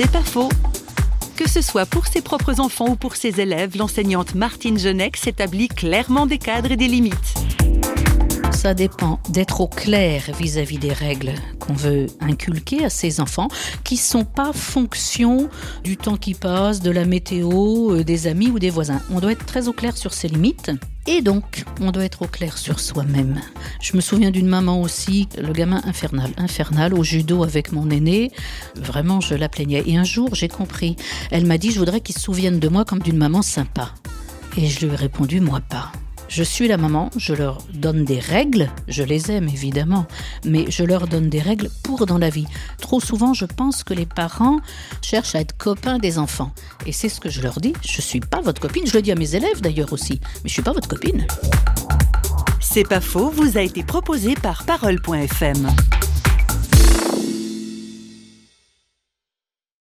C'est pas faux. Que ce soit pour ses propres enfants ou pour ses élèves, l'enseignante Martine Genex établit clairement des cadres et des limites. Ça dépend d'être au clair vis-à-vis -vis des règles qu'on veut inculquer à ses enfants qui sont pas fonction du temps qui passe, de la météo, euh, des amis ou des voisins. On doit être très au clair sur ses limites. Et donc, on doit être au clair sur soi-même. Je me souviens d'une maman aussi, le gamin infernal, infernal au judo avec mon aîné. Vraiment, je la plaignais. Et un jour, j'ai compris. Elle m'a dit, je voudrais qu'ils se souviennent de moi comme d'une maman sympa. Et je lui ai répondu, moi pas. Je suis la maman, je leur donne des règles, je les aime évidemment, mais je leur donne des règles pour dans la vie. Trop souvent, je pense que les parents cherchent à être copains des enfants. Et c'est ce que je leur dis, je suis pas votre copine, je le dis à mes élèves d'ailleurs aussi, mais je suis pas votre copine. C'est pas faux, vous a été proposé par parole.fm.